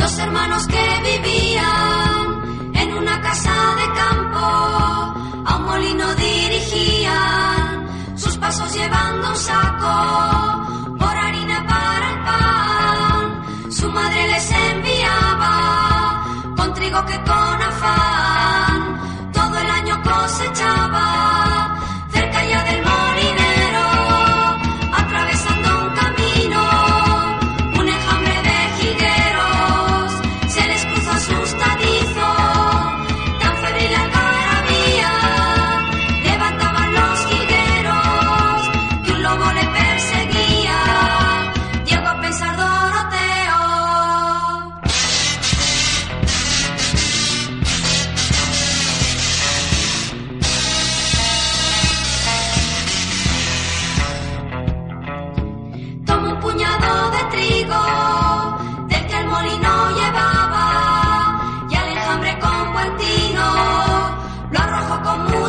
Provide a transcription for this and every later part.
dos hermanos que vivían en una casa de campo, a un molino dirigían sus pasos llevando un saco.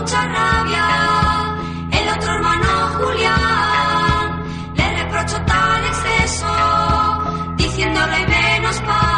mucha rabia. El otro hermano Julián le reprocho tal exceso, diciéndole menos para.